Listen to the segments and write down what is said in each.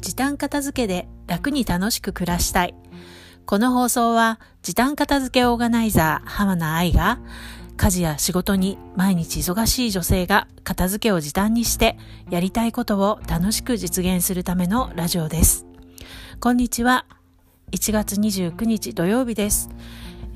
時短片付けで楽に楽しく暮らしたい。この放送は時短片付けオーガナイザー浜名愛が家事や仕事に毎日忙しい女性が片付けを時短にしてやりたいことを楽しく実現するためのラジオです。こんにちは。1月29日土曜日です。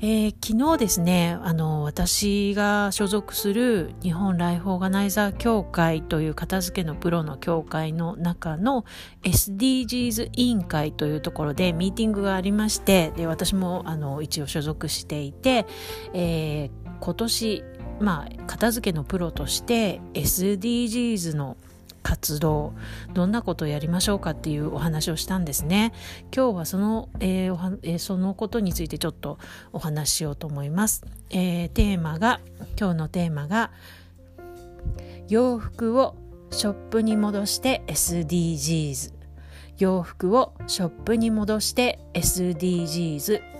えー、昨日ですねあの私が所属する日本ライフオーガナイザー協会という片付けのプロの協会の中の SDGs 委員会というところでミーティングがありましてで私もあの一応所属していて、えー、今年まあ片付けのプロとして SDGs の活動どんなことをやりましょうかっていうお話をしたんですね。今日はその,、えーえー、そのことについてちょっとお話ししようと思います、えー、テーマが今日のテーマが洋服をショップに戻して SDGs 洋服をショップに戻して SDGs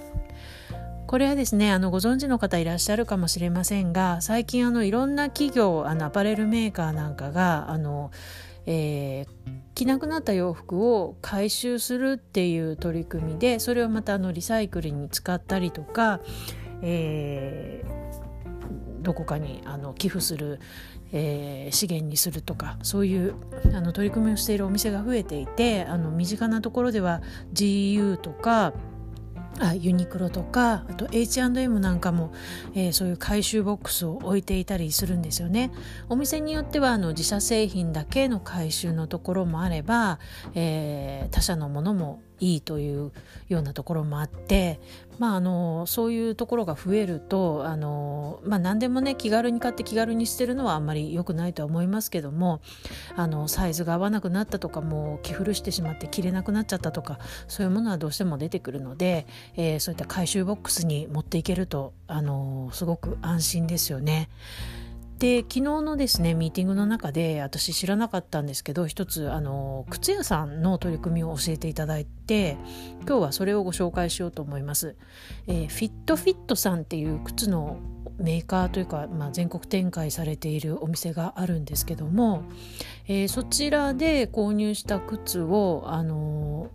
これはですねあのご存知の方いらっしゃるかもしれませんが最近あのいろんな企業あのアパレルメーカーなんかがあの、えー、着なくなった洋服を回収するっていう取り組みでそれをまたあのリサイクルに使ったりとか、えー、どこかにあの寄付する、えー、資源にするとかそういうあの取り組みをしているお店が増えていてあの身近なところでは GU とかあユニクロとかあと H&M なんかも、えー、そういう回収ボックスを置いていたりするんですよね。お店によってはあの自社製品だけの回収のところもあれば、えー、他社のものもいいというようなところもあって、まあ、あのそういうところが増えるとあの、まあ、何でもね気軽に買って気軽に捨てるのはあんまり良くないとは思いますけどもあのサイズが合わなくなったとかもう着古してしまって着れなくなっちゃったとかそういうものはどうしても出てくるので、えー、そういった回収ボックスに持っていけるとあのすごく安心ですよね。で昨日のですねミーティングの中で私知らなかったんですけど一つあの靴屋さんの取り組みを教えていただいて今日はそれをご紹介しようと思います。えー、フィットフィットさんっていう靴のメーカーというか、まあ、全国展開されているお店があるんですけども、えー、そちらで購入した靴をあの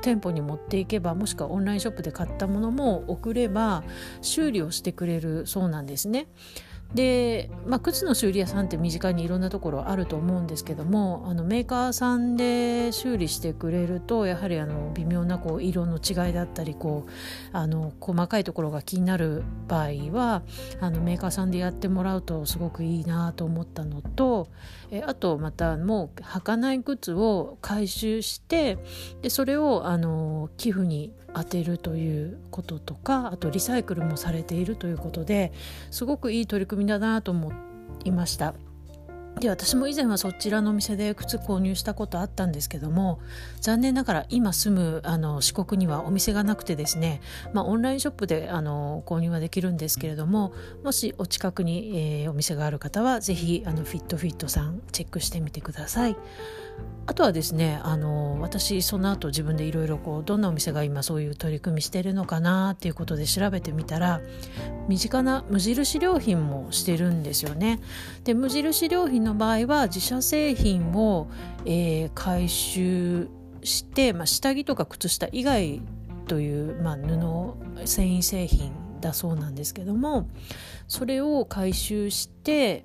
店舗に持っていけばもしくはオンラインショップで買ったものも送れば修理をしてくれるそうなんですね。で、まあ、靴の修理屋さんって身近にいろんなところあると思うんですけどもあのメーカーさんで修理してくれるとやはりあの微妙なこう色の違いだったりこうあの細かいところが気になる場合はあのメーカーさんでやってもらうとすごくいいなと思ったのとえあとまたもう履かない靴を回収してでそれをあの寄付に当てるということとかあとリサイクルもされているということですごくいい取り組みだなと思いました。で私も以前はそちらのお店で靴購入したことあったんですけども残念ながら今住むあの四国にはお店がなくてですね、まあ、オンラインショップであの購入はできるんですけれどももしお近くに、えー、お店がある方は是非あのフィットフィットさんチェックしてみてください。あとはですねあの私その後自分でいろいろどんなお店が今そういう取り組みしてるのかなっていうことで調べてみたら身近な無印良品もしてるんですよね。で無印良品の場合は自社製品を、えー、回収して、まあ、下着とか靴下以外という、まあ、布繊維製品だそうなんですけどもそれを回収して、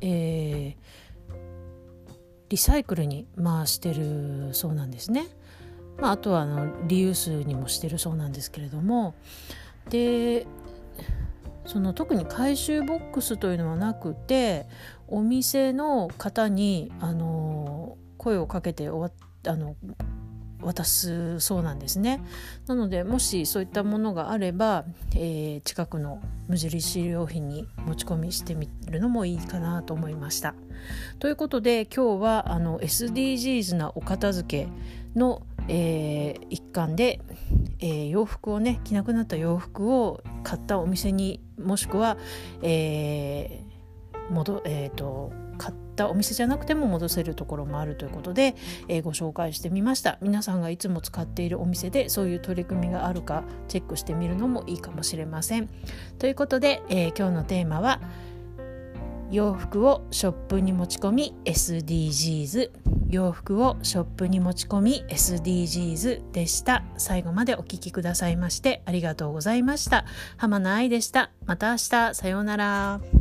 えーリサイクルに回してるそうなんですね。まあ、あとはあのリユースにもしてるそうなんですけれどもでその特に回収ボックスというのはなくてお店の方にあの声をかけて終わあの渡すそうなんですね。なのでもしそういったものがあれば、えー、近くの無印良品に持ち込みしてみるのもいいかなと思いました。ということで今日はあの SDGs なお片付けの、えー、一環で、えー、洋服をね着なくなった洋服を買ったお店にもしくは、えー戻えーと買ったお店じゃなくても戻せるところもあるということで、えー、ご紹介してみました。皆さんがいつも使っているお店でそういう取り組みがあるかチェックしてみるのもいいかもしれません。ということで、えー、今日のテーマは洋服をショップに持ち込み SDGs 洋服をショップに持ち込み SDGs でした。最後までお聴きくださいましてありがとうございました。浜名愛でした。また明日。さようなら。